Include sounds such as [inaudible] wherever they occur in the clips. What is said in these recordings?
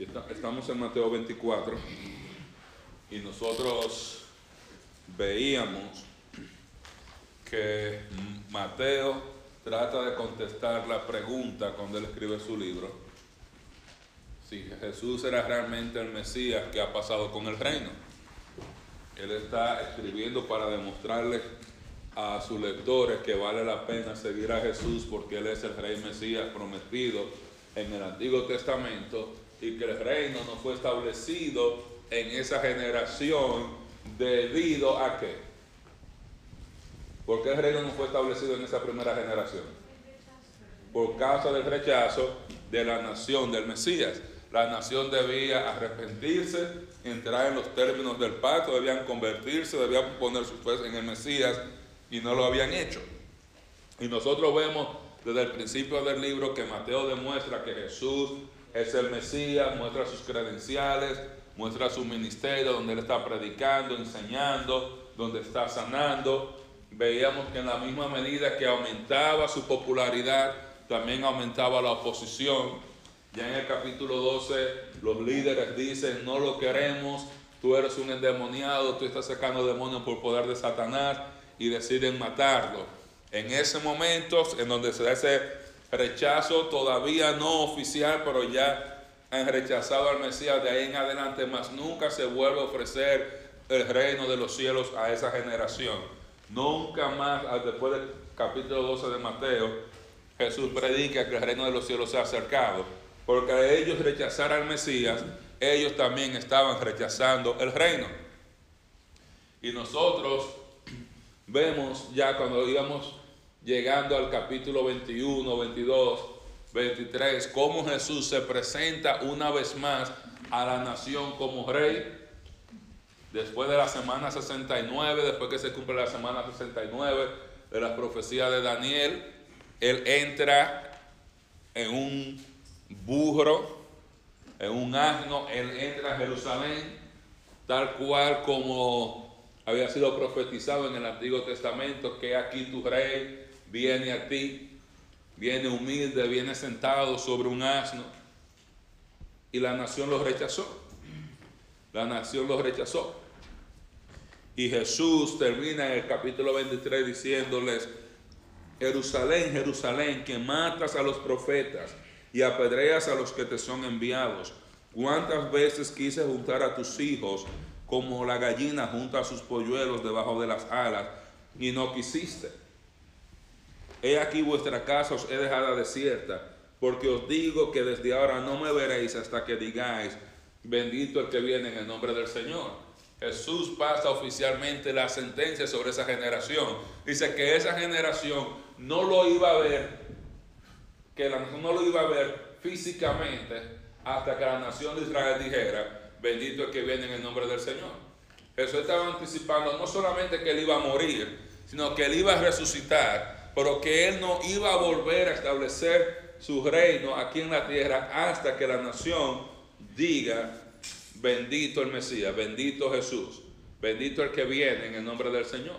Estamos en Mateo 24 y nosotros veíamos que Mateo trata de contestar la pregunta cuando él escribe su libro, si Jesús era realmente el Mesías que ha pasado con el reino. Él está escribiendo para demostrarle a sus lectores que vale la pena seguir a Jesús porque Él es el Rey Mesías prometido en el Antiguo Testamento y que el reino no fue establecido en esa generación debido a qué. ¿Por qué el reino no fue establecido en esa primera generación? Por causa del rechazo de la nación del Mesías. La nación debía arrepentirse, entrar en los términos del pacto, debían convertirse, debían poner su fe en el Mesías y no lo habían hecho. Y nosotros vemos desde el principio del libro que Mateo demuestra que Jesús es el Mesías, muestra sus credenciales, muestra su ministerio, donde él está predicando, enseñando, donde está sanando. Veíamos que en la misma medida que aumentaba su popularidad, también aumentaba la oposición. Ya en el capítulo 12 los líderes dicen, no lo queremos, tú eres un endemoniado, tú estás sacando demonios por poder de Satanás y deciden matarlo. En ese momento, en donde se da rechazo todavía no oficial, pero ya han rechazado al Mesías de ahí en adelante, más nunca se vuelve a ofrecer el reino de los cielos a esa generación. Nunca más, después del capítulo 12 de Mateo, Jesús predica que el reino de los cielos se ha acercado, porque ellos rechazar al Mesías, ellos también estaban rechazando el reino. Y nosotros [clears throat] vemos ya cuando íbamos llegando al capítulo 21, 22, 23, cómo Jesús se presenta una vez más a la nación como rey. Después de la semana 69, después que se cumple la semana 69 de la profecía de Daniel, él entra en un burro, en un asno, él entra a Jerusalén, tal cual como había sido profetizado en el Antiguo Testamento, que aquí tu rey viene a ti, viene humilde, viene sentado sobre un asno. Y la nación lo rechazó. La nación lo rechazó. Y Jesús termina en el capítulo 23 diciéndoles, Jerusalén, Jerusalén, que matas a los profetas y apedreas a los que te son enviados. ¿Cuántas veces quise juntar a tus hijos como la gallina junta a sus polluelos debajo de las alas y no quisiste? He aquí vuestra casa os he dejado desierta, porque os digo que desde ahora no me veréis hasta que digáis, bendito el que viene en el nombre del Señor. Jesús pasa oficialmente la sentencia sobre esa generación. Dice que esa generación no lo iba a ver, que la no lo iba a ver físicamente hasta que la nación de Israel dijera, bendito el que viene en el nombre del Señor. Jesús estaba anticipando no solamente que él iba a morir, sino que él iba a resucitar pero que Él no iba a volver a establecer su reino aquí en la tierra hasta que la nación diga, bendito el Mesías, bendito Jesús, bendito el que viene en el nombre del Señor.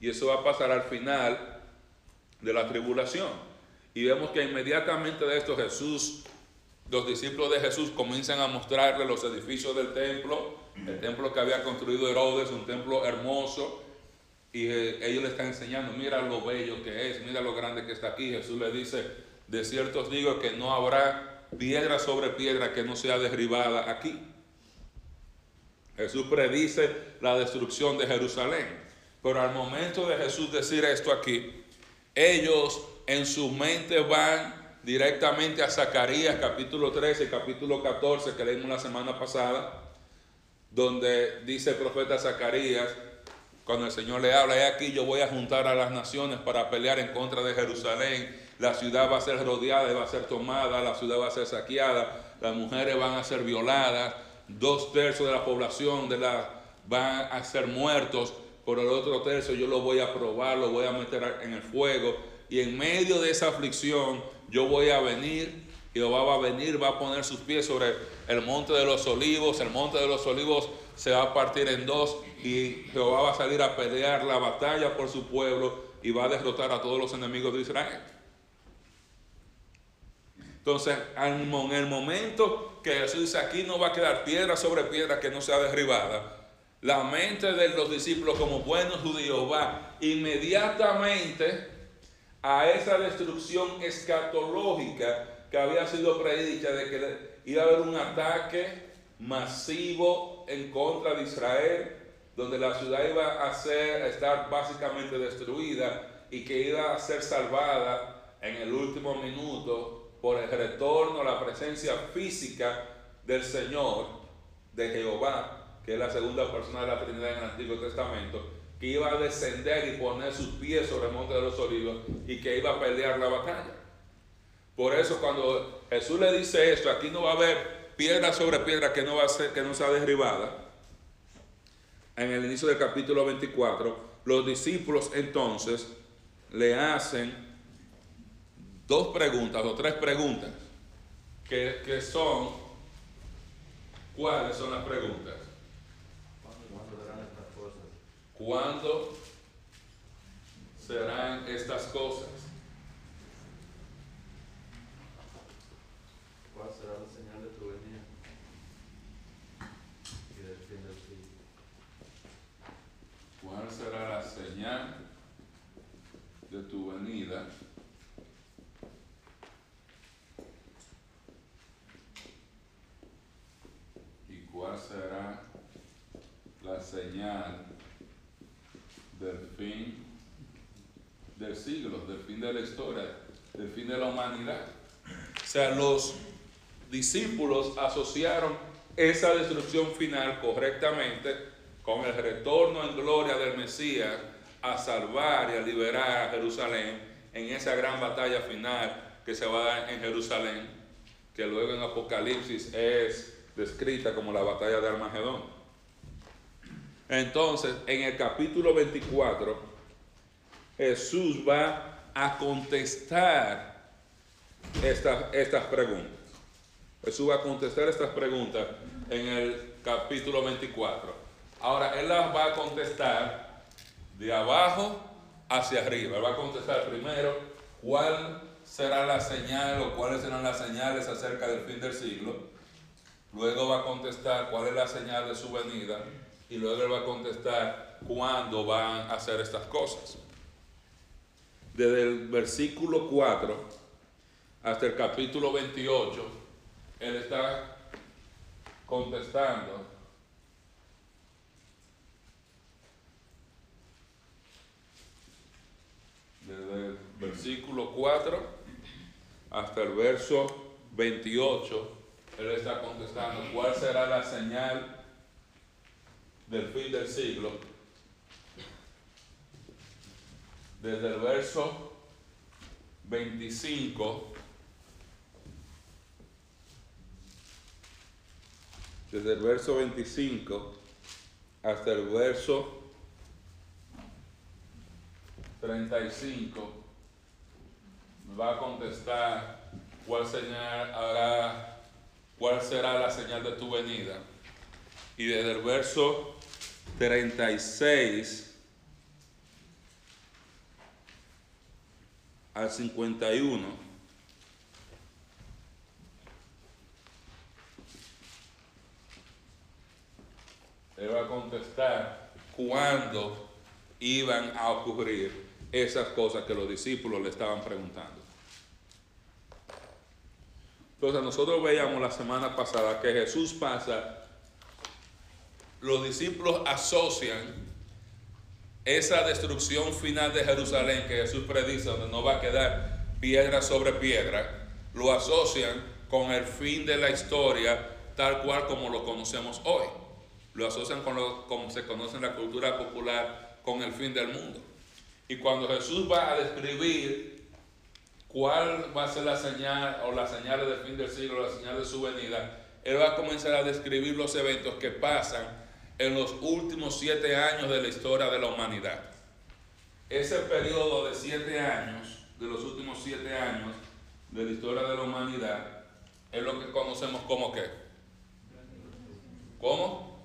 Y eso va a pasar al final de la tribulación. Y vemos que inmediatamente de esto Jesús, los discípulos de Jesús comienzan a mostrarle los edificios del templo, el templo que había construido Herodes, un templo hermoso, y eh, ellos le están enseñando, mira lo bello que es, mira lo grande que está aquí. Jesús le dice, de cierto os digo que no habrá piedra sobre piedra que no sea derribada aquí. Jesús predice la destrucción de Jerusalén. Pero al momento de Jesús decir esto aquí, ellos en su mente van directamente a Zacarías capítulo 13, capítulo 14 que leímos la semana pasada, donde dice el profeta Zacarías, cuando el Señor le habla, he aquí yo voy a juntar a las naciones para pelear en contra de Jerusalén. La ciudad va a ser rodeada y va a ser tomada, la ciudad va a ser saqueada, las mujeres van a ser violadas, dos tercios de la población de la, van a ser muertos, por el otro tercio yo lo voy a probar, lo voy a meter en el fuego. Y en medio de esa aflicción yo voy a venir Jehová va a venir, va a poner sus pies sobre el monte de los olivos, el monte de los olivos se va a partir en dos y Jehová va a salir a pelear la batalla por su pueblo y va a derrotar a todos los enemigos de Israel. Entonces, en el momento que Jesús dice, aquí no va a quedar piedra sobre piedra que no sea derribada, la mente de los discípulos como buenos judíos va inmediatamente a esa destrucción escatológica que había sido predicha de que iba a haber un ataque masivo en contra de Israel, donde la ciudad iba a, ser, estar básicamente destruida y que iba a ser salvada en el último minuto por el retorno la presencia física del Señor, de Jehová, que es la segunda persona de la Trinidad en el Antiguo Testamento, que iba a descender y poner sus pies sobre el monte de los olivos y que iba a pelear la batalla. Por eso cuando Jesús le dice esto, aquí no va a haber piedra sobre piedra que no va a ser, que no sea derribada. En el inicio del capítulo 24, los discípulos entonces le hacen dos preguntas o tres preguntas que, son, ¿cuáles son las preguntas? ¿Cuándo serán estas cosas? ¿Cuándo serán estas cosas? ¿Cuál será la señal de tu venida? Y del fin del siglo. ¿Cuál será la señal de tu venida? será la señal del fin del siglo, del fin de la historia, del fin de la humanidad. O sea, los discípulos asociaron esa destrucción final correctamente con el retorno en gloria del Mesías a salvar y a liberar a Jerusalén en esa gran batalla final que se va a dar en Jerusalén, que luego en Apocalipsis es descrita como la batalla de Armagedón. Entonces, en el capítulo 24, Jesús va a contestar estas, estas preguntas. Jesús va a contestar estas preguntas en el capítulo 24. Ahora, Él las va a contestar de abajo hacia arriba. Él va a contestar primero cuál será la señal o cuáles serán las señales acerca del fin del siglo. Luego va a contestar cuál es la señal de su venida y luego él va a contestar cuándo van a hacer estas cosas. Desde el versículo 4 hasta el capítulo 28, él está contestando desde el versículo 4 hasta el verso 28 él está contestando, ¿cuál será la señal del fin del siglo? Desde el verso 25, desde el verso 25 hasta el verso 35, va a contestar cuál señal hará ¿Cuál será la señal de tu venida? Y desde el verso 36 al 51, él va a contestar cuándo iban a ocurrir esas cosas que los discípulos le estaban preguntando. Entonces nosotros veíamos la semana pasada que Jesús pasa, los discípulos asocian esa destrucción final de Jerusalén que Jesús predice, donde no va a quedar piedra sobre piedra, lo asocian con el fin de la historia tal cual como lo conocemos hoy. Lo asocian con lo como se conoce en la cultura popular con el fin del mundo. Y cuando Jesús va a describir cuál va a ser la señal o las señales del fin del siglo, la señal de su venida, él va a comenzar a describir los eventos que pasan en los últimos siete años de la historia de la humanidad. Ese periodo de siete años, de los últimos siete años de la historia de la humanidad, es lo que conocemos como qué. ¿Cómo?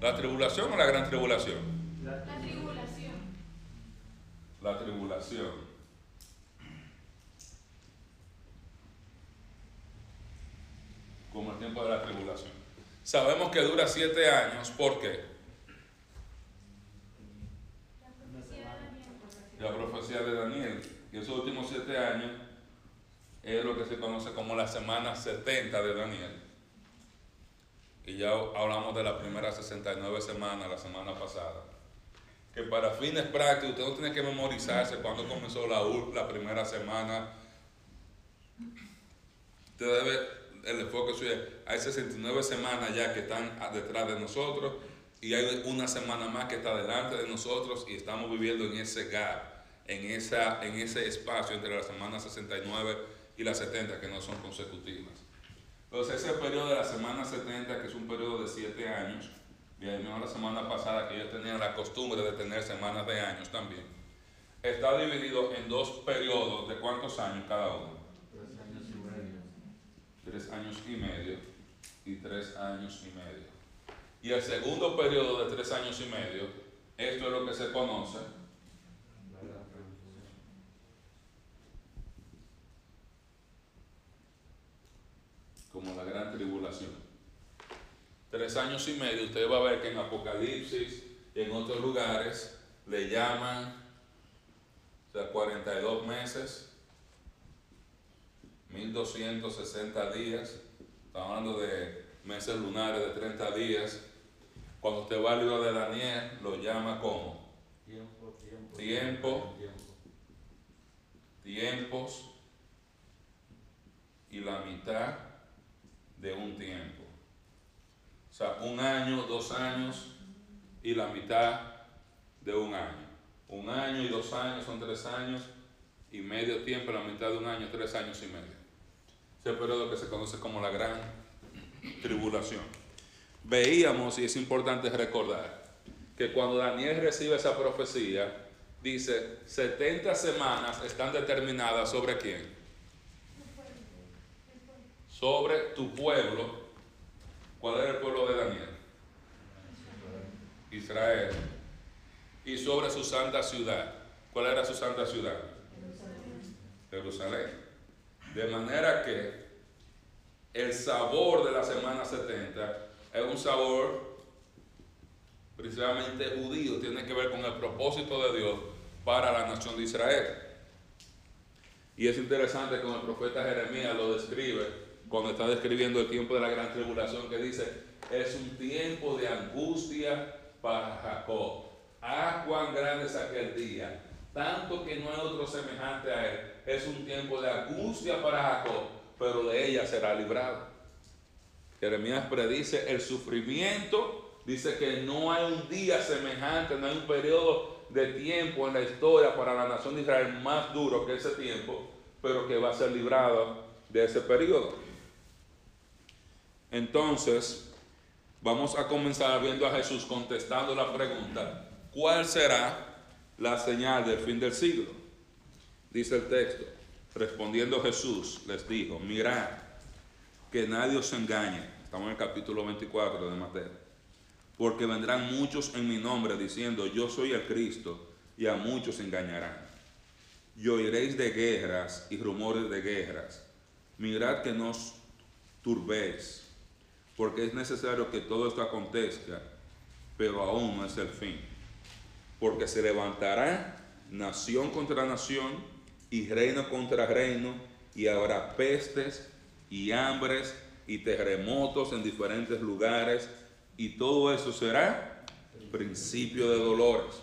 ¿La tribulación o la gran tribulación? La tribulación. La tribulación. como el tiempo de la tribulación. Sabemos que dura siete años, ¿por qué? La profecía de Daniel, y esos últimos siete años es lo que se conoce como la semana 70 de Daniel. Y ya hablamos de la primera 69 semanas la semana pasada. Que para fines prácticos usted no tiene que memorizarse cuando comenzó la, la primera semana. Usted debe, el enfoque suyo, hay 69 semanas ya que están detrás de nosotros y hay una semana más que está delante de nosotros y estamos viviendo en ese gap, en, esa, en ese espacio entre la semana 69 y la 70 que no son consecutivas. Entonces ese periodo de la semana 70, que es un periodo de 7 años, y además la semana pasada que yo tenía la costumbre de tener semanas de años también, está dividido en dos periodos de cuántos años cada uno. Tres años y medio. Tres años y medio y tres años y medio. Y el segundo periodo de tres años y medio, esto es lo que se conoce como la gran tribulación. Tres años y medio, usted va a ver que en Apocalipsis y en otros lugares le llaman, o sea, 42 meses, 1260 días, estamos hablando de meses lunares de 30 días. Cuando usted va al libro de Daniel, lo llama como Tiempo, tiempo. Tiempo. Tiempo. tiempos y la mitad de un tiempo. O sea, un año, dos años y la mitad de un año. Un año y dos años son tres años y medio tiempo, la mitad de un año, tres años y medio. Ese periodo que se conoce como la gran tribulación. Veíamos, y es importante recordar, que cuando Daniel recibe esa profecía, dice, 70 semanas están determinadas sobre quién? Sobre tu pueblo. ¿Cuál era el pueblo de Daniel? Israel. Y sobre su santa ciudad. ¿Cuál era su santa ciudad? Jerusalén. De manera que el sabor de la semana 70 es un sabor principalmente judío, tiene que ver con el propósito de Dios para la nación de Israel. Y es interesante como el profeta Jeremías lo describe cuando está describiendo el tiempo de la gran tribulación, que dice, es un tiempo de angustia para Jacob. Ah, cuán grande es aquel día, tanto que no hay otro semejante a él. Es un tiempo de angustia para Jacob, pero de ella será librado. Jeremías predice el sufrimiento, dice que no hay un día semejante, no hay un periodo de tiempo en la historia para la nación de Israel más duro que ese tiempo, pero que va a ser librado de ese periodo. Entonces, vamos a comenzar viendo a Jesús contestando la pregunta, ¿cuál será la señal del fin del siglo? Dice el texto, respondiendo Jesús les dijo, mirad, que nadie os engañe. Estamos en el capítulo 24 de Mateo. Porque vendrán muchos en mi nombre diciendo, yo soy el Cristo, y a muchos engañarán. Y oiréis de guerras y rumores de guerras. Mirad que no os turbéis, porque es necesario que todo esto acontezca, pero aún no es el fin. Porque se levantará nación contra nación y reino contra reino, y habrá pestes y hambres y terremotos en diferentes lugares, y todo eso será principio de dolores.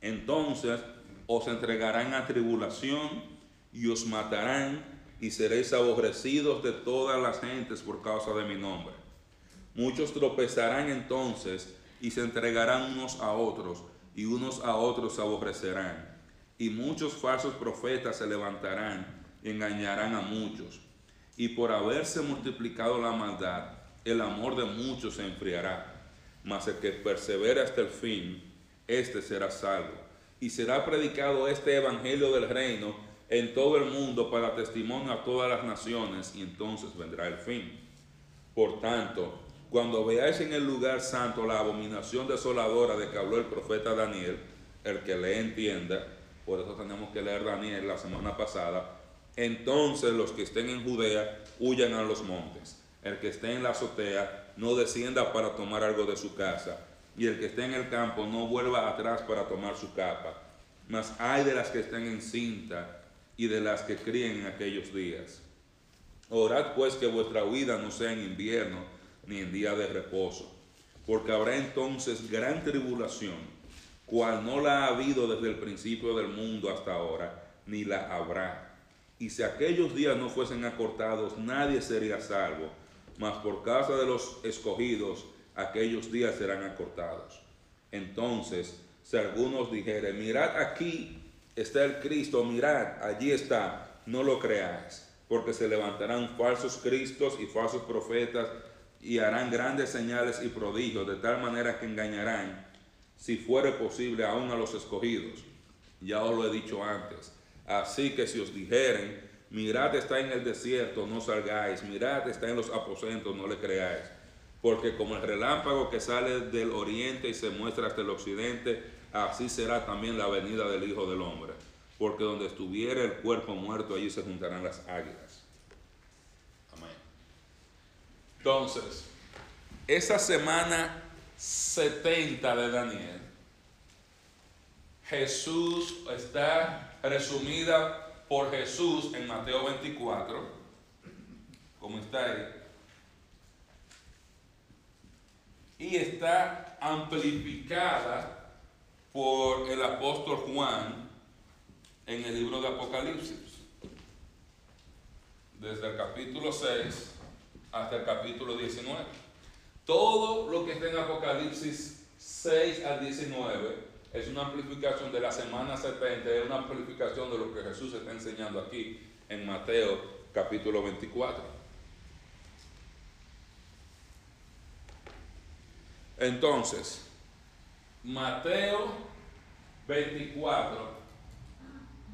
Entonces os entregarán a tribulación y os matarán y seréis aborrecidos de todas las gentes por causa de mi nombre. Muchos tropezarán entonces y se entregarán unos a otros y unos a otros se aborrecerán. Y muchos falsos profetas se levantarán y engañarán a muchos. Y por haberse multiplicado la maldad, el amor de muchos se enfriará. Mas el que persevera hasta el fin, éste será salvo. Y será predicado este evangelio del reino en todo el mundo para testimonio a todas las naciones, y entonces vendrá el fin. Por tanto, cuando veáis en el lugar santo la abominación desoladora de que habló el profeta Daniel, el que le entienda, por eso tenemos que leer Daniel la semana pasada, entonces los que estén en Judea huyan a los montes. El que esté en la azotea no descienda para tomar algo de su casa, y el que esté en el campo no vuelva atrás para tomar su capa. Mas hay de las que estén en cinta y de las que críen en aquellos días. Orad pues que vuestra huida no sea en invierno ni en día de reposo, porque habrá entonces gran tribulación, cual no la ha habido desde el principio del mundo hasta ahora, ni la habrá. Y si aquellos días no fuesen acortados, nadie sería salvo, mas por causa de los escogidos, aquellos días serán acortados. Entonces, si algunos dijeren, mirad aquí está el Cristo, mirad, allí está, no lo creáis, porque se levantarán falsos cristos y falsos profetas y harán grandes señales y prodigios, de tal manera que engañarán, si fuere posible, aún a los escogidos. Ya os lo he dicho antes. Así que si os dijeren, mirad está en el desierto, no salgáis, mirad está en los aposentos, no le creáis. Porque como el relámpago que sale del oriente y se muestra hasta el occidente, así será también la venida del Hijo del Hombre. Porque donde estuviera el cuerpo muerto, allí se juntarán las águilas. Amén. Entonces, esa semana 70 de Daniel, Jesús está resumida por Jesús en Mateo 24, como está ahí, y está amplificada por el apóstol Juan en el libro de Apocalipsis, desde el capítulo 6 hasta el capítulo 19. Todo lo que está en Apocalipsis 6 al 19 es una amplificación de la semana 70, es una amplificación de lo que Jesús está enseñando aquí en Mateo capítulo 24. Entonces, Mateo 24,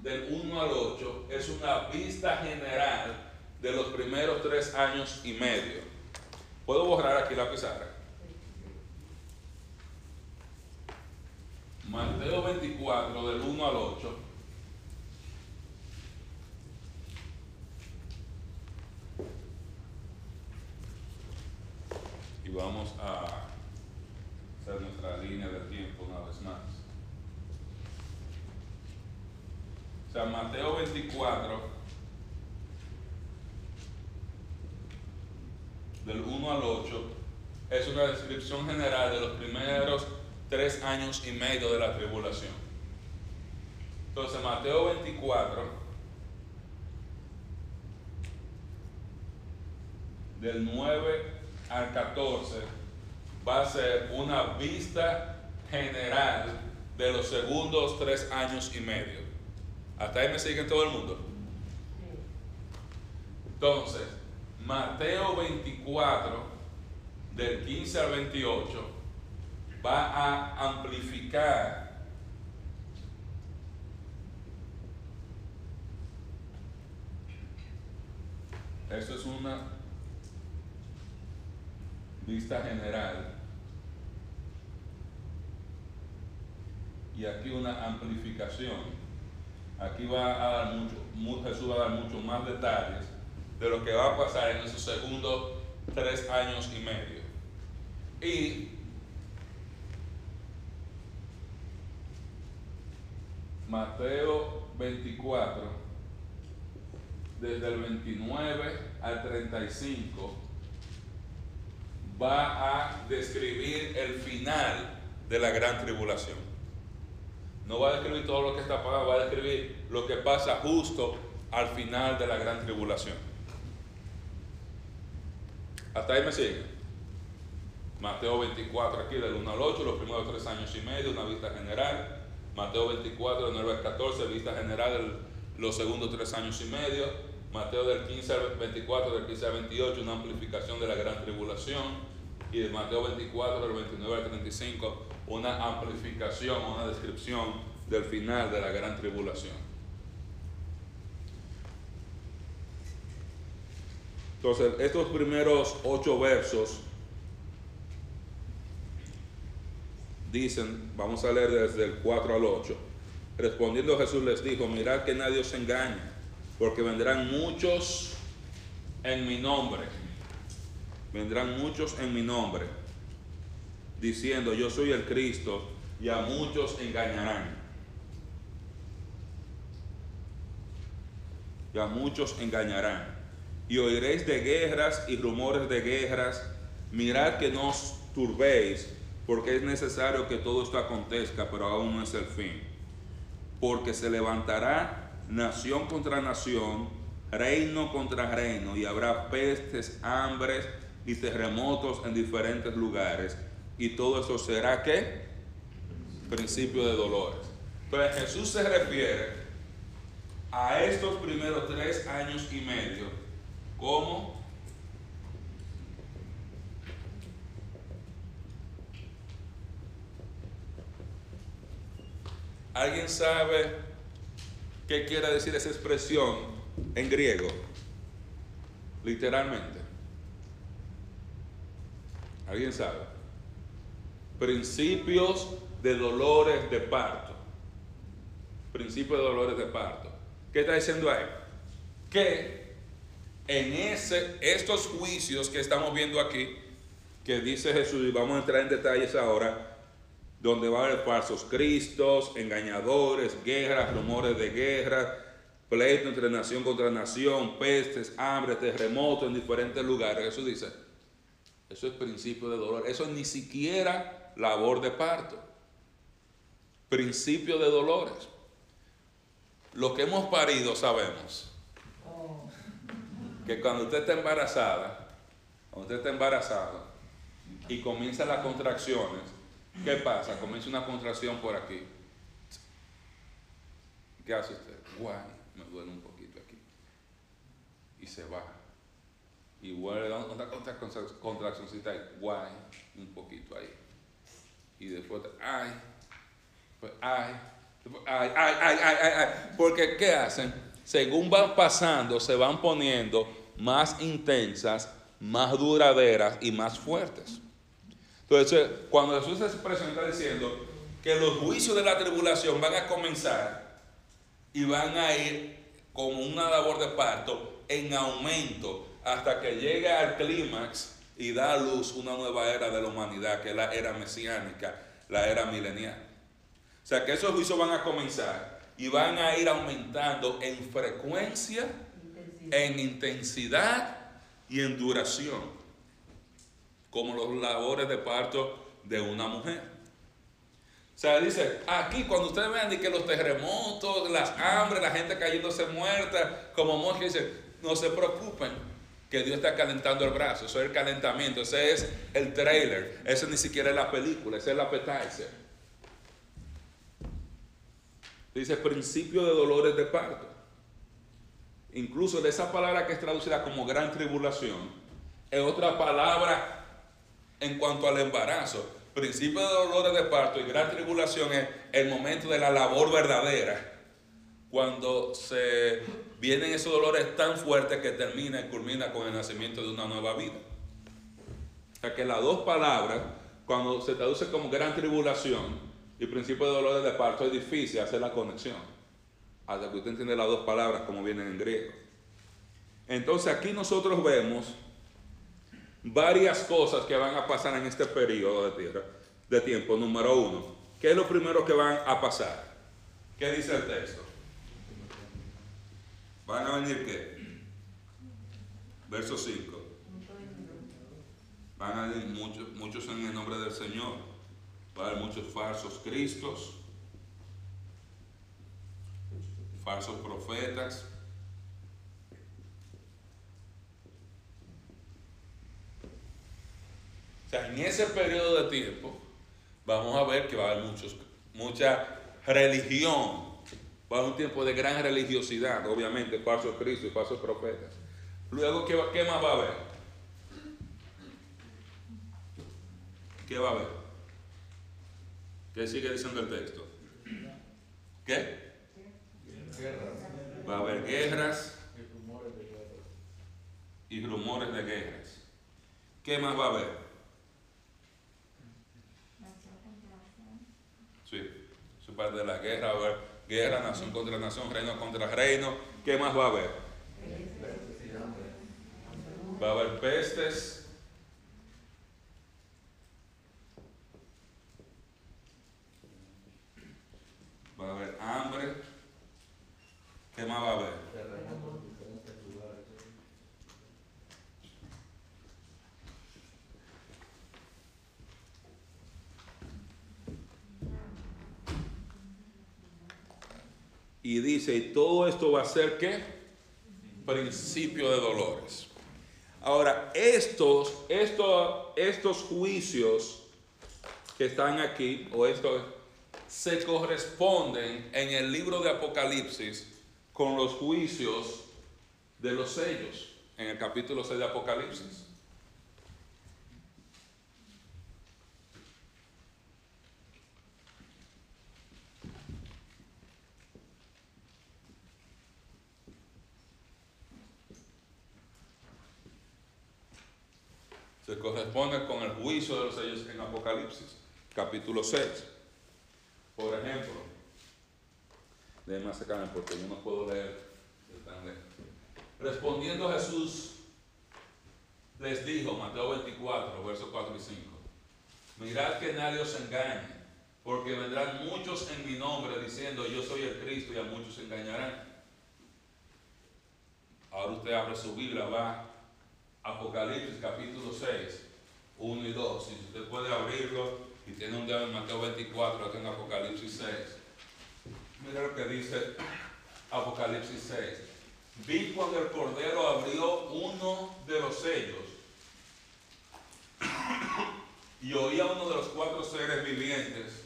del 1 al 8, es una vista general de los primeros tres años y medio. ¿Puedo borrar aquí la pizarra? Mateo 24, del 1 al 8. Y vamos a hacer nuestra línea de tiempo una vez más. O sea, Mateo 24, del 1 al 8, es una descripción general de los primeros tres años y medio de la tribulación. Entonces, Mateo 24, del 9 al 14, va a ser una vista general de los segundos tres años y medio. Hasta ahí me siguen todo el mundo. Entonces, Mateo 24, del 15 al 28, va a amplificar Eso es una vista general. Y aquí una amplificación. Aquí va a dar mucho, Jesús va a dar mucho más detalles de lo que va a pasar en esos segundos tres años y medio. Y Mateo 24, desde el 29 al 35, va a describir el final de la gran tribulación. No va a describir todo lo que está pagado, va a describir lo que pasa justo al final de la gran tribulación. Hasta ahí me sigue. Mateo 24 aquí del 1 al 8, los primeros tres años y medio, una vista general. Mateo 24 del 9 al 14, vista general los segundos tres años y medio. Mateo del 15 al 24, del 15 al 28, una amplificación de la gran tribulación. Y de Mateo 24 del 29 al 35, una amplificación, una descripción del final de la gran tribulación. Entonces, estos primeros ocho versos dicen, vamos a leer desde el 4 al 8. Respondiendo Jesús les dijo, mirad que nadie os engañe, porque vendrán muchos en mi nombre, vendrán muchos en mi nombre, diciendo yo soy el Cristo, y a muchos engañarán. Y a muchos engañarán. Y oiréis de guerras y rumores de guerras. Mirad que no os turbéis, porque es necesario que todo esto acontezca, pero aún no es el fin. Porque se levantará nación contra nación, reino contra reino, y habrá pestes, hambres y terremotos en diferentes lugares. Y todo eso será que principio de dolores. Entonces Jesús se refiere a estos primeros tres años y medio como ¿Alguien sabe qué quiere decir esa expresión en griego? Literalmente. ¿Alguien sabe? Principios de dolores de parto. Principio de dolores de parto. ¿Qué está diciendo ahí? Que en ese, estos juicios que estamos viendo aquí, que dice Jesús, y vamos a entrar en detalles ahora, donde va a haber falsos cristos, engañadores, guerras, rumores de guerra, pleito entre nación contra nación, pestes, hambre, terremotos en diferentes lugares. Eso dice, eso es principio de dolor. Eso ni siquiera labor de parto. Principio de dolores. Lo que hemos parido sabemos que cuando usted está embarazada, cuando usted está embarazada y comienzan las contracciones, ¿qué pasa? Comienza una contracción por aquí. ¿Qué hace usted? Guay, me duele un poquito aquí. Y se baja. Y vuelve otra, otra contraccióncita ahí. Guay, un poquito ahí. Y después, ay, pues, ay, ay, ay, ay, ay, ay. Porque, ¿qué hacen? Según van pasando, se van poniendo más intensas, más duraderas y más fuertes. Entonces, cuando Jesús se presenta diciendo que los juicios de la tribulación van a comenzar y van a ir como una labor de parto en aumento hasta que llegue al clímax y da a luz una nueva era de la humanidad, que es la era mesiánica, la era milenial. O sea que esos juicios van a comenzar y van a ir aumentando en frecuencia, en intensidad y en duración como los labores de parto de una mujer. O sea, dice, aquí cuando ustedes vean que los terremotos, las hambres, la gente cayéndose muerta, como Monje dice, no se preocupen, que Dios está calentando el brazo, eso es el calentamiento, ese es el trailer, ese ni siquiera es la película, ese es el appetizer. Dice principio de dolores de parto. Incluso de esa palabra que es traducida como gran tribulación, es otra palabra en cuanto al embarazo. Principio de dolores de parto y gran tribulación es el momento de la labor verdadera. Cuando se vienen esos dolores tan fuertes que termina y culmina con el nacimiento de una nueva vida. O sea que las dos palabras, cuando se traduce como gran tribulación y principio de dolores de parto, es difícil hacer la conexión. Hasta que usted entiende las dos palabras como vienen en griego. Entonces aquí nosotros vemos varias cosas que van a pasar en este periodo de, tierra, de tiempo. Número uno, ¿qué es lo primero que van a pasar? ¿Qué dice el texto? ¿Van a venir qué? Verso 5. Van a venir muchos, muchos en el nombre del Señor. Va a haber muchos falsos cristos, falsos profetas, sea, en ese periodo de tiempo vamos a ver que va a haber muchos, mucha religión, va a haber un tiempo de gran religiosidad, obviamente, falsos Cristo y falsos profetas. Luego, ¿qué, ¿qué más va a haber? ¿Qué va a haber? ¿Qué sigue diciendo el texto? ¿Qué? Va a haber guerras y rumores de guerras. ¿Qué más va a haber? parte de la guerra, va a haber guerra, nación contra nación, reino contra reino. ¿Qué más va a haber? Va a haber pestes, Más? Y dice, y todo esto va a ser qué? Principio de dolores. Ahora, estos, estos, estos juicios que están aquí, o estos, se corresponden en el libro de Apocalipsis con los juicios de los sellos, en el capítulo 6 de Apocalipsis. se corresponde con el juicio de los sellos en Apocalipsis, capítulo 6. Por ejemplo, déjenme acercarme porque yo no puedo leer. Respondiendo Jesús, les dijo, Mateo 24, versos 4 y 5, mirad que nadie os engañe, porque vendrán muchos en mi nombre diciendo, yo soy el Cristo, y a muchos se engañarán. Ahora usted abre su Biblia, va Apocalipsis capítulo 6, 1 y 2. Si usted puede abrirlo y tiene un dedo en Mateo 24, aquí en Apocalipsis 6. Mira lo que dice Apocalipsis 6. Vi cuando el Cordero abrió uno de los sellos y oía a uno de los cuatro seres vivientes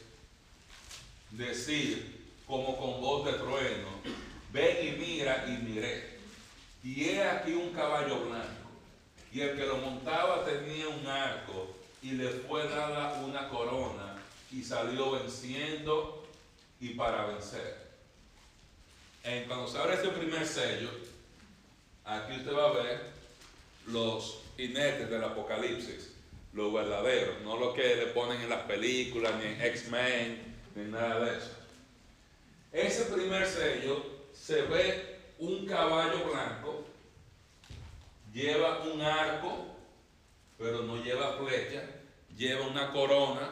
decir, como con voz de trueno, ven y mira y miré. Y he aquí un caballo blanco y el que lo montaba tenía un arco y le fue dada una corona y salió venciendo y para vencer. En, cuando se abre este primer sello, aquí usted va a ver los inertes del Apocalipsis, los verdaderos, no lo que le ponen en las películas, ni en X-Men, ni nada de eso. Ese primer sello se ve un caballo blanco lleva un arco, pero no lleva flecha, lleva una corona.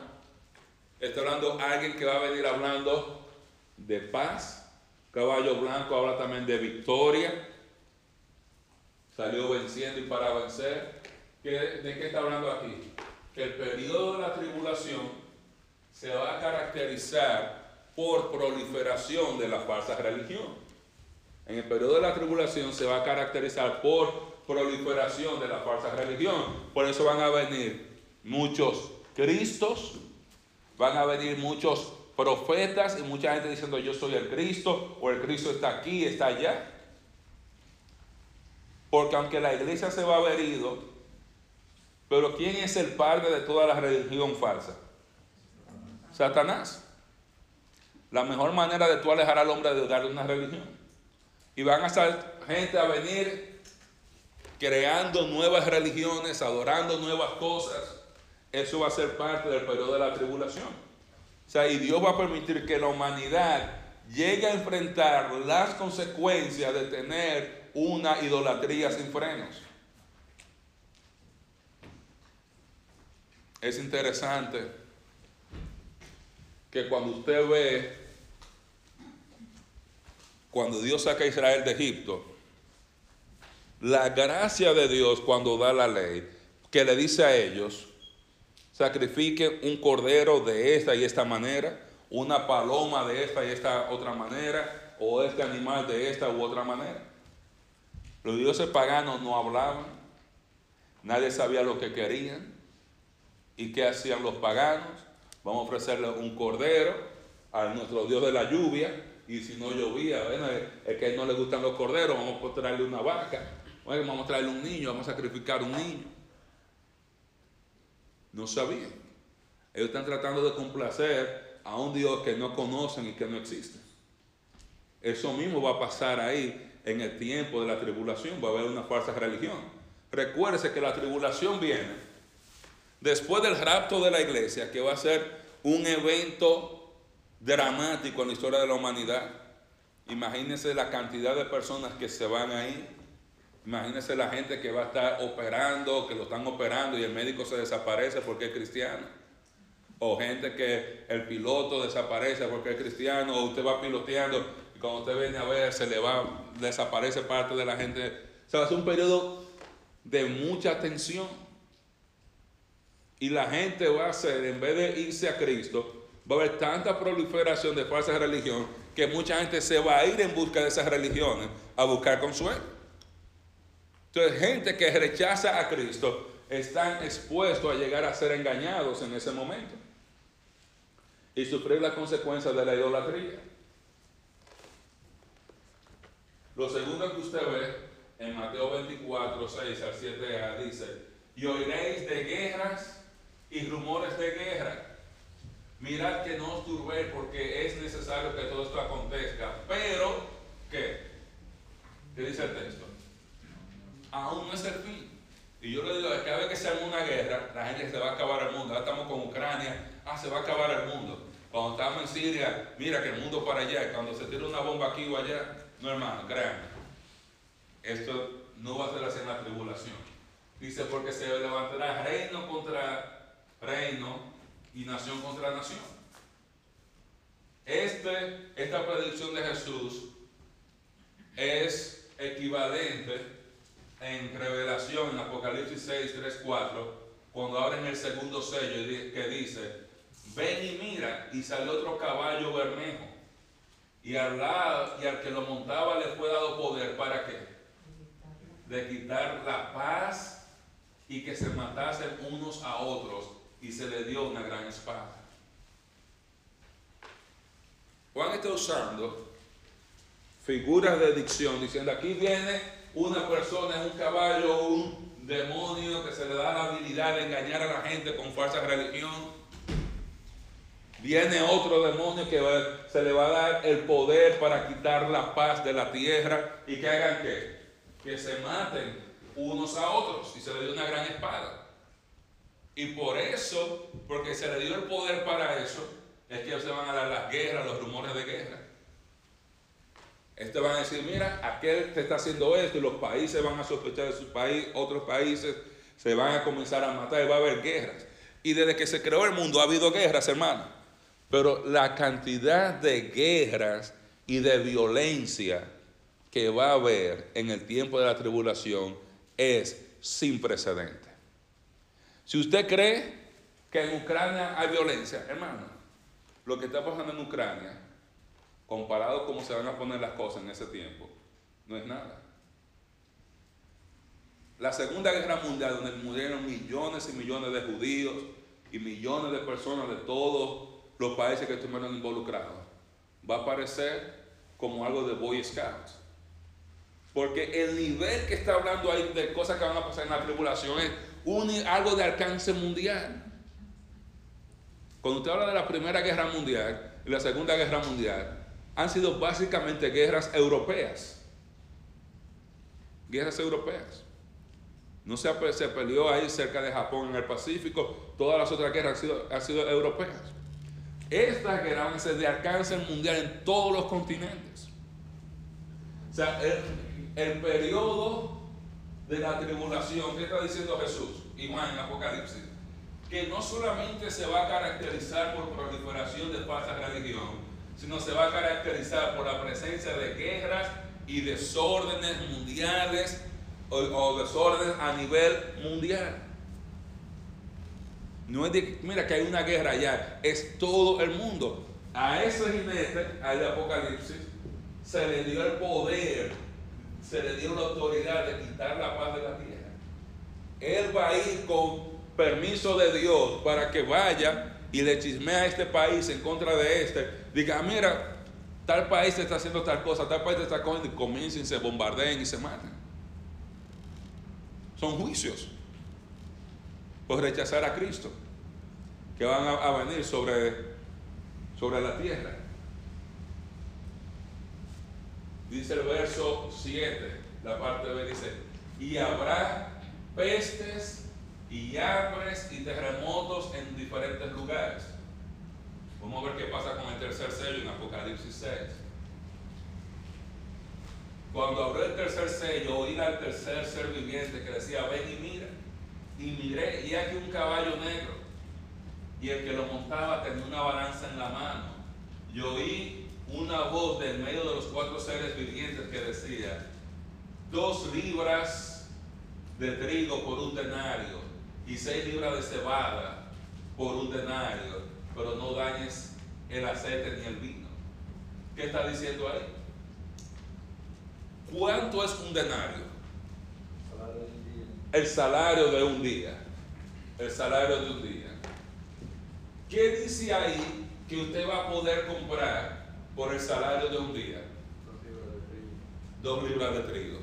Está hablando alguien que va a venir hablando de paz. Caballo blanco habla también de victoria. Salió venciendo y para vencer. ¿De qué está hablando aquí? Que el periodo de la tribulación se va a caracterizar por proliferación de la falsa religión. En el periodo de la tribulación se va a caracterizar por proliferación de la falsa religión. Por eso van a venir muchos Cristos, van a venir muchos profetas y mucha gente diciendo yo soy el Cristo o el Cristo está aquí, está allá. Porque aunque la iglesia se va a haber ido, pero ¿quién es el padre de toda la religión falsa? Satanás. La mejor manera de tú alejar al hombre de darle una religión. Y van a estar gente a venir creando nuevas religiones, adorando nuevas cosas, eso va a ser parte del periodo de la tribulación. O sea, y Dios va a permitir que la humanidad llegue a enfrentar las consecuencias de tener una idolatría sin frenos. Es interesante que cuando usted ve, cuando Dios saca a Israel de Egipto, la gracia de Dios cuando da la ley, que le dice a ellos, sacrifiquen un cordero de esta y esta manera, una paloma de esta y esta otra manera, o este animal de esta u otra manera. Los dioses paganos no hablaban, nadie sabía lo que querían. ¿Y qué hacían los paganos? Vamos a ofrecerle un cordero a nuestro Dios de la lluvia, y si no llovía, bueno, es que no le gustan los corderos, vamos a traerle una vaca. Oye, vamos a traerle un niño, vamos a sacrificar un niño. No sabían. Ellos están tratando de complacer a un Dios que no conocen y que no existe. Eso mismo va a pasar ahí en el tiempo de la tribulación. Va a haber una falsa religión. Recuérdese que la tribulación viene después del rapto de la iglesia, que va a ser un evento dramático en la historia de la humanidad. Imagínense la cantidad de personas que se van ahí Imagínense la gente que va a estar operando, que lo están operando y el médico se desaparece porque es cristiano. O gente que el piloto desaparece porque es cristiano, o usted va piloteando y cuando usted viene a ver se le va, desaparece parte de la gente. O sea, ser un periodo de mucha tensión. Y la gente va a hacer, en vez de irse a Cristo, va a haber tanta proliferación de falsa religión que mucha gente se va a ir en busca de esas religiones a buscar consuelo. Entonces, gente que rechaza a Cristo están expuestos a llegar a ser engañados en ese momento y sufrir las consecuencias de la idolatría. Lo segundo que usted ve en Mateo 24, 6 al 7a dice, y oiréis de guerras y rumores de guerra. Mirad que no os turbéis porque es necesario que todo esto acontezca. Pero, ¿qué? ¿Qué dice el texto? Aún no es el fin. Y yo le digo, cada vez que se arma una guerra, la gente se va a acabar el mundo. Ahora estamos con Ucrania, ah, se va a acabar el mundo. Cuando estamos en Siria, mira que el mundo para allá. Cuando se tira una bomba aquí o allá, no hermano, créanme. Esto no va a ser así en la tribulación. Dice, porque se levantará reino contra reino y nación contra nación. Este, esta predicción de Jesús es equivalente en Revelación, en Apocalipsis 6, 3, 4, cuando abren el segundo sello que dice, ven y mira, y salió otro caballo bermejo, y al, que lo montaba le fue dado poder, ¿para qué? De quitar la paz y que se matasen unos a otros, y se le dio una gran espada. Juan está usando figuras de dicción, diciendo, aquí viene una persona, un caballo, un demonio que se le da la habilidad de engañar a la gente con falsa religión. Viene otro demonio que se le va a dar el poder para quitar la paz de la tierra y que hagan qué? Que se maten unos a otros y se le dio una gran espada. Y por eso, porque se le dio el poder para eso, es que se van a dar las guerras, los rumores de guerra. Este van a decir, mira, aquel te está haciendo esto y los países van a sospechar de su país, otros países se van a comenzar a matar y va a haber guerras. Y desde que se creó el mundo ha habido guerras, hermano. Pero la cantidad de guerras y de violencia que va a haber en el tiempo de la tribulación es sin precedente. Si usted cree que en Ucrania hay violencia, hermano, lo que está pasando en Ucrania comparado a cómo se van a poner las cosas en ese tiempo, no es nada. La Segunda Guerra Mundial, donde murieron millones y millones de judíos y millones de personas de todos los países que estuvieron involucrados, va a parecer como algo de Boy Scouts. Porque el nivel que está hablando ahí de cosas que van a pasar en la tribulación es algo de alcance mundial. Cuando usted habla de la Primera Guerra Mundial y la Segunda Guerra Mundial, han sido básicamente guerras europeas. Guerras europeas. No se, se peleó ahí cerca de Japón en el Pacífico, todas las otras guerras han sido, han europeas. Estas guerras van a ser de alcance mundial en todos los continentes. O sea, el, periodo de la tribulación, ¿qué está diciendo Jesús Juan en Apocalipsis? Que no solamente se va a caracterizar por proliferación de falsa religión, sino se va a caracterizar por la presencia de guerras y desórdenes mundiales o, desórdenes a nivel mundial. No es de, mira que hay una guerra allá, es todo el mundo. A ese jinete, al Apocalipsis, se le dio el poder, se le dio la autoridad de quitar la paz de la tierra. Él va a ir con permiso de Dios para que vaya y le chismea a este país en contra de este, diga, mira, tal país está haciendo tal cosa, tal país está cogiendo, y comiencen, se bombardeen y se maten. Son juicios por rechazar a Cristo que van a, venir sobre, sobre la tierra. Dice el verso 7, la parte B dice, y habrá pestes y hambres y terremotos en diferentes lugares. Vamos a ver qué pasa con el tercer sello en Apocalipsis 6. Cuando abrió el tercer sello, oí al tercer ser viviente que decía, ven y mira. Y miré, y aquí un caballo negro. Y el que lo montaba tenía una balanza en la mano. Y oí una voz del medio de los cuatro seres vivientes que decía, dos libras de trigo por un denario y seis libras de cebada por un denario, pero no dañes el aceite ni el vino. ¿Qué está diciendo ahí? ¿Cuánto es un denario? El salario de un día. El salario de un día. ¿Qué dice ahí que usted va a poder comprar por el salario de un día? Dos libras de trigo. Dos libras de trigo.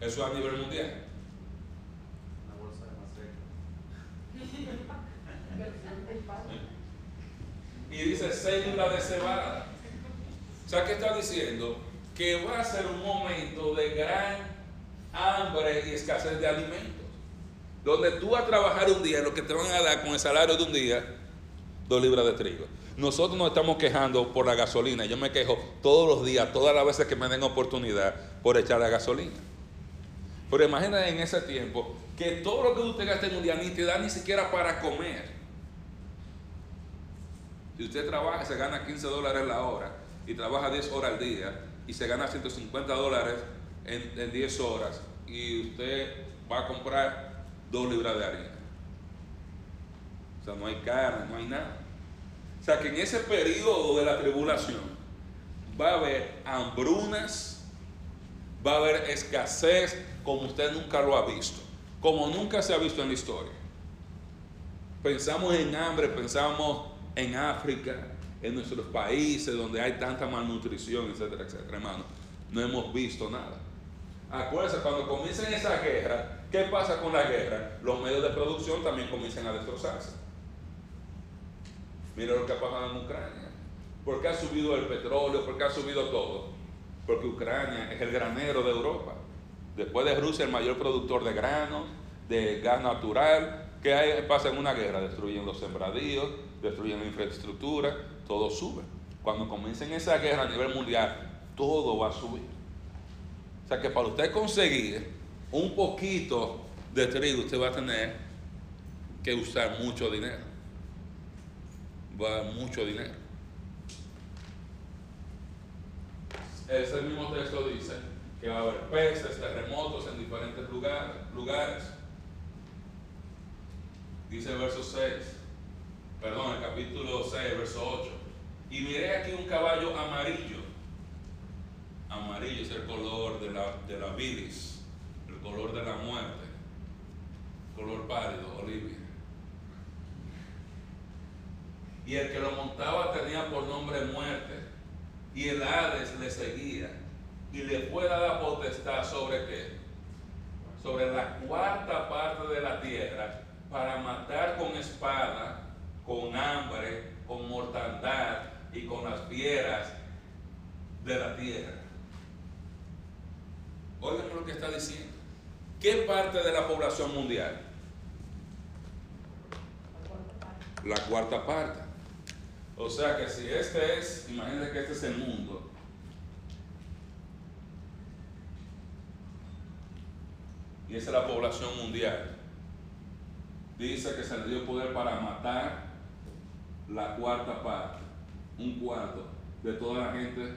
Eso es a nivel mundial. Una bolsa de [laughs] Y dice libras de cebada. O sea, ¿qué está diciendo? Que va a ser un momento de gran hambre y escasez de alimentos. Donde tú vas a trabajar un día, lo que te van a dar con el salario de un día, dos libras de trigo. Nosotros nos estamos quejando por la gasolina. Yo me quejo todos los días, todas las veces que me den oportunidad por echar la gasolina. Pero imagínate en ese tiempo que todo lo que usted gasta en un día ni te da ni siquiera para comer. Si usted trabaja, se gana 15 dólares la hora y trabaja 10 horas al día y se gana 150 dólares en, en 10 horas y usted va a comprar 2 libras de harina. O sea, no hay carne, no hay nada. O sea, que en ese periodo de la tribulación va a haber hambrunas, va a haber escasez como usted nunca lo ha visto, como nunca se ha visto en la historia. Pensamos en hambre, pensamos en África, en nuestros países donde hay tanta malnutrición, etcétera, etcétera, hermano. No hemos visto nada. Acuérdense, cuando comiencen esa guerra, ¿qué pasa con la guerra? Los medios de producción también comienzan a destrozarse. Mira lo que ha pasado en Ucrania. ¿Por qué ha subido el petróleo? ¿Por qué ha subido todo? Porque Ucrania es el granero de Europa. Después de Rusia, el mayor productor de granos, de gas natural. ¿Qué pasa en una guerra? Destruyen los sembradíos, destruyen la infraestructura, todo sube. Cuando comiencen esa guerra a nivel mundial, todo va a subir. O sea que para usted conseguir un poquito de trigo, usted va a tener que usar mucho dinero. Va a dar mucho dinero. Ese mismo texto dice que va a haber peces, terremotos en diferentes lugares. lugares. Dice el verso 6, perdón, el capítulo 6, verso 8. Y miré aquí un caballo amarillo. Amarillo es el color de la, de la el color de la muerte, color pálido, olivia. Y el que lo montaba tenía por nombre muerte, y el Hades le seguía, y le fue dada potestad sobre qué? Sobre la cuarta parte de la tierra, para matar con espada, con hambre, con mortandad y con las fieras de la tierra. Oigan lo que está diciendo. ¿Qué parte de la población mundial? La cuarta parte. O sea que si este es, imagínense que este es el mundo. Y esa es la población mundial. Dice que se le dio poder para matar la cuarta parte, un cuarto de toda la gente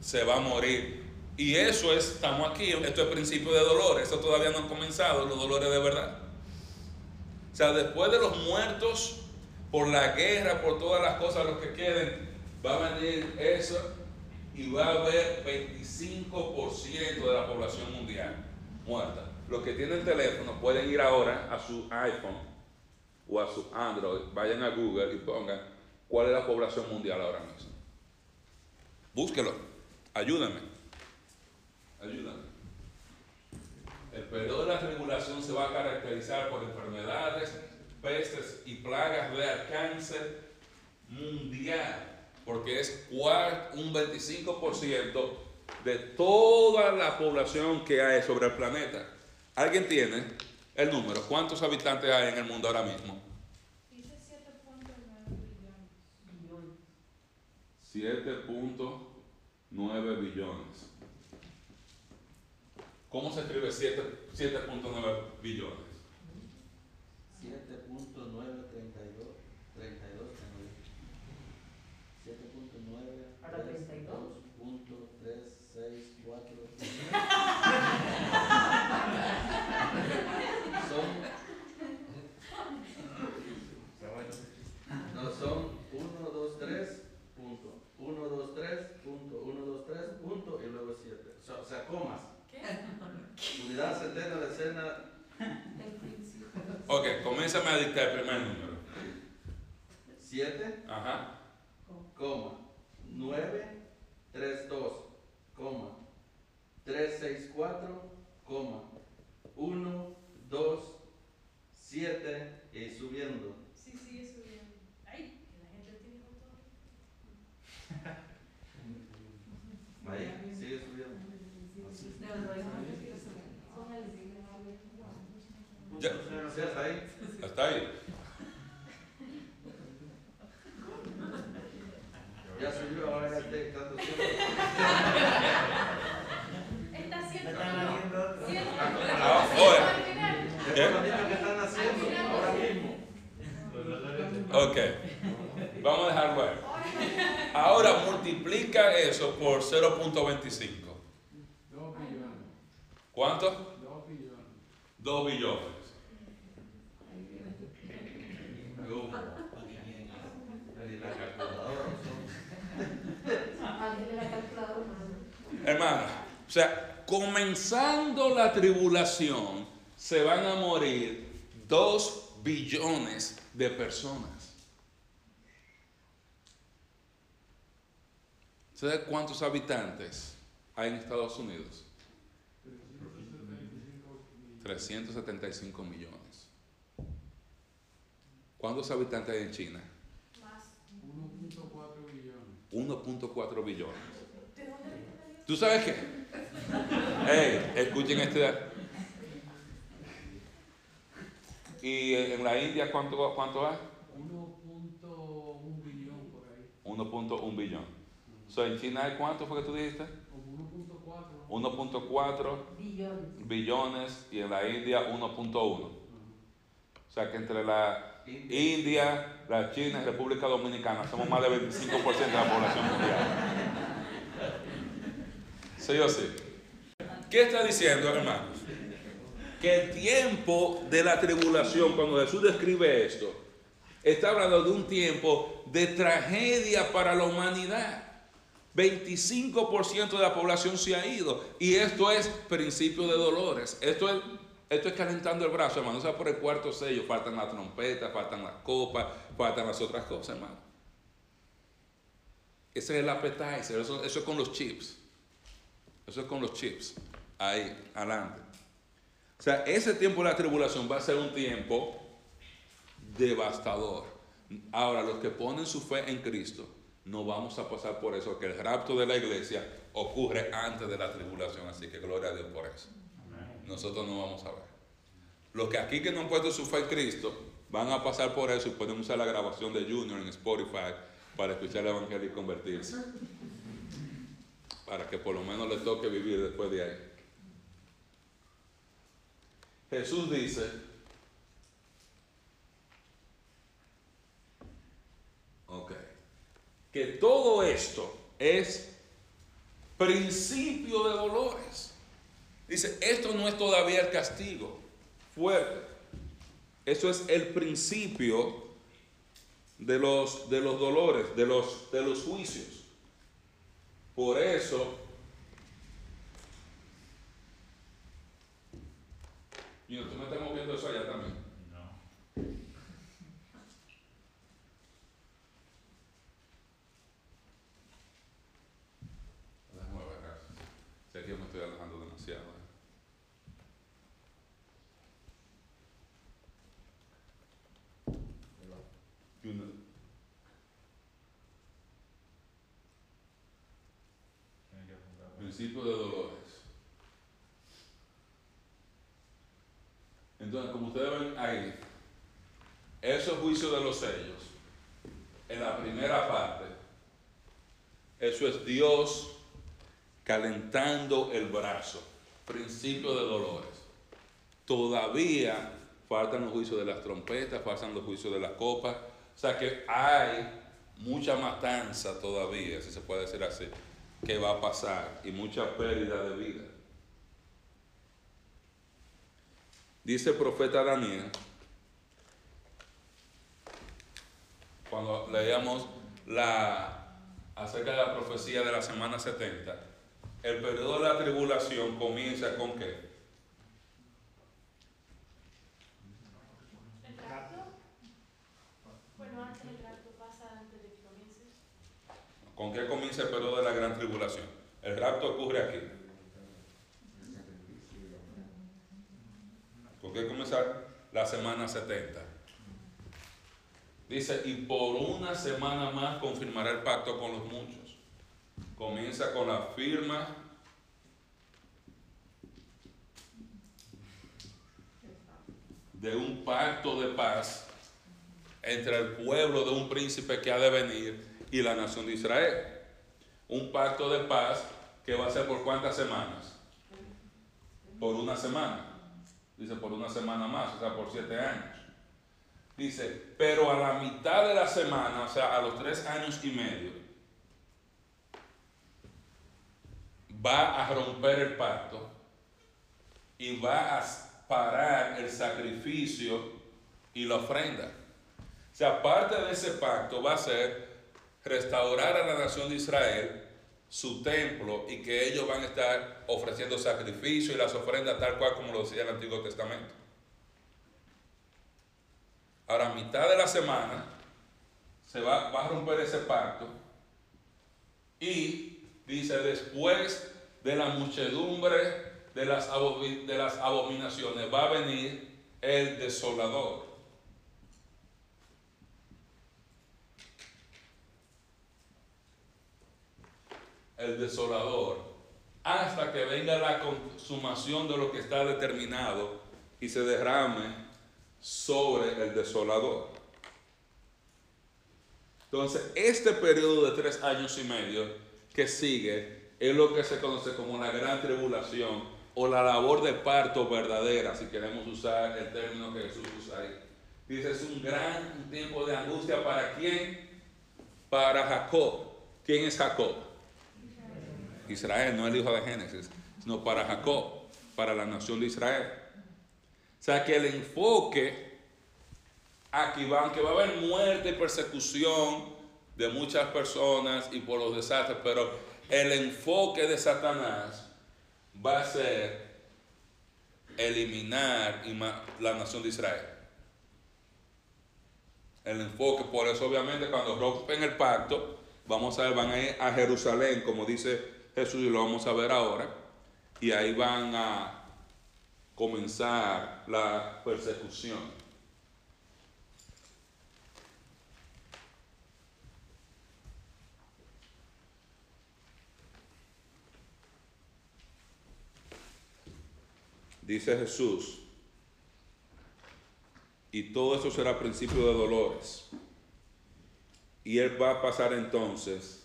se va a morir. Y eso es, estamos aquí, esto es principio de dolor, esto todavía no han comenzado, los dolores de verdad. O sea, después de los muertos, por la guerra, por todas las cosas, los que queden, va a venir eso y va a haber 25% de la población mundial muerta. Los que tienen teléfono pueden ir ahora a su iPhone o a su Android, vayan a Google y pongan cuál es la población mundial ahora mismo. Búsquelo, ayúdame, ayúdame. El periodo de la tribulación se va a caracterizar por enfermedades, pestes y plagas de alcance mundial, porque es un 25% de toda la población que hay sobre el planeta. ¿Alguien tiene el número? ¿Cuántos habitantes hay en el mundo ahora mismo? Dice 7.9 billones. 7.9 billones. ¿Cómo se escribe 7 7.9 billones? 7.932, 32, 7.9, Ahora 32. punto 3, 6, 4. Son. No son Ok, comiénzame a dictar el primer número. 7, Ajá. coma, 9, 3, 2, coma, 3, 6, 4, coma, 1, 2, 7 y subiendo. Sí, sigue subiendo. Ay, que la gente tiene autor. Ahí, sigue subiendo. Así. Ya. ¿Sí hasta ahí? Hasta ahí. Ya subió, ahora ya está dictando tiempo. Está haciendo. Ah, oye. Es por los niños que están haciendo ahora mismo. Ok. Vamos a dejarlo ahí. Ahora multiplica eso por 0.25. Dos billones. ¿Cuánto? Dos billones. 2 billones. Hermano, o sea, comenzando la tribulación, se van a morir 2 billones de personas. ¿Sabes cuántos habitantes hay en Estados Unidos? 375 millones. ¿Cuántos habitantes hay en China? Más. 1.4 billones. 1.4 billones. ¿De dónde viene la ¿Tú sabes qué? Hey, escuchen este. ¿Y en la India cuánto, cuánto hay? 1.1 billón por ahí. 1.1 billón. So, ¿En China hay cuánto fue que tú dijiste? Como 1.4. 1.4 Billones. billones y en la India 1.1. O sea que entre la India. India, la China y República Dominicana somos más del 25% de la población mundial. ¿Sí o sí? ¿Qué está diciendo, hermanos? Que el tiempo de la tribulación, cuando Jesús describe esto, está hablando de un tiempo de tragedia para la humanidad. 25% de la población se ha ido. Y esto es principio de dolores. Esto es, esto es calentando el brazo, hermano. O sea, por el cuarto sello faltan las trompetas, faltan las copas, faltan las otras cosas, hermano. Ese es el appetizer, eso, eso es con los chips. Eso es con los chips. Ahí, adelante. O sea, ese tiempo de la tribulación va a ser un tiempo devastador. Ahora, los que ponen su fe en Cristo, no vamos a pasar por eso, que el rapto de la iglesia ocurre antes de la tribulación, así que gloria a Dios por eso. Nosotros no vamos a ver. Los que aquí que no han puesto su fe en Cristo, van a pasar por eso y pueden usar la grabación de Junior en Spotify para escuchar el Evangelio y convertirse. Para que por lo menos le toque vivir después de ahí. Jesús dice, ok, que todo esto es principio de dolores. Dice, esto no es todavía el castigo fuerte. Eso es el principio de los, de los dolores, de los, de los juicios. Por eso, y tú me estás moviendo eso allá también. Déjame ver acá. Sé que yo me estoy alejando demasiado. ¿eh? Junior. Principio de dolores. Entonces, como ustedes ven ahí, esos juicios de los sellos, en la primera parte, eso es Dios calentando el brazo, principio de dolores. Todavía faltan los juicios de las trompetas, faltan los juicios de las copas, o sea que hay mucha matanza todavía, si se puede decir así, que va a pasar y mucha pérdida de vida. Dice el profeta Daniel, cuando leíamos la, acerca de la profecía de la semana 70, el periodo de la tribulación comienza con qué? ¿Con qué comienza el periodo de la gran tribulación? El rapto ocurre aquí. ¿Con qué comienza la semana 70? Dice, y por una semana más confirmará el pacto con los muchos. Comienza con la firma de un pacto de paz entre el pueblo de un príncipe que ha de venir y la nación de Israel. Un pacto de paz que va a ser por cuántas semanas? Por una semana. Dice por una semana más, o sea, por siete años. Dice, pero a la mitad de la semana, o sea, a los tres años y medio, va a romper el pacto y va a parar el sacrificio y la ofrenda. O sea, parte de ese pacto va a ser restaurar a la nación de Israel su templo y que ellos van a estar ofreciendo sacrificio y las ofrendas tal cual como lo decía el Antiguo Testamento. Ahora, a mitad de la semana, se va, va a romper ese pacto y dice, después de la muchedumbre de las abominaciones, va a venir el desolador. El desolador, hasta que venga la consumación de lo que está determinado y se derrame sobre el desolador. Entonces, este periodo de tres años y medio que sigue es lo que se conoce como la gran tribulación o la labor de parto verdadera, si queremos usar el término que Jesús usa ahí. Dice, es un gran tiempo de angustia para quién? Para Jacob. ¿Quién es Jacob? Israel, no el hijo de Génesis, sino para Jacob, para la nación de Israel. O sea que el enfoque aquí va, aunque va a haber muerte y persecución de muchas personas y por los desastres, pero el enfoque de Satanás va a ser eliminar la nación de Israel. El enfoque, por eso obviamente cuando rompen el pacto, vamos a ver, van a ir a Jerusalén, como dice Jesús, y lo vamos a ver ahora, y ahí van a comenzar la persecución. Dice Jesús, y todo eso será principio de dolores. Y él va a pasar entonces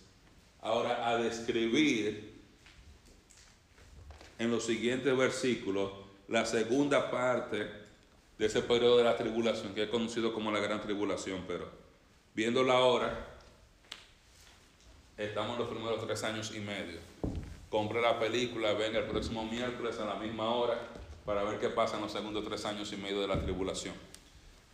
ahora a describir en los siguientes versículos la segunda parte de ese periodo de la tribulación, que es conocido como la gran tribulación, pero viéndola ahora, estamos en los primeros tres años y medio. Compre la película, venga el próximo miércoles a la misma hora para ver qué pasa en los segundos tres años y medio de la tribulación.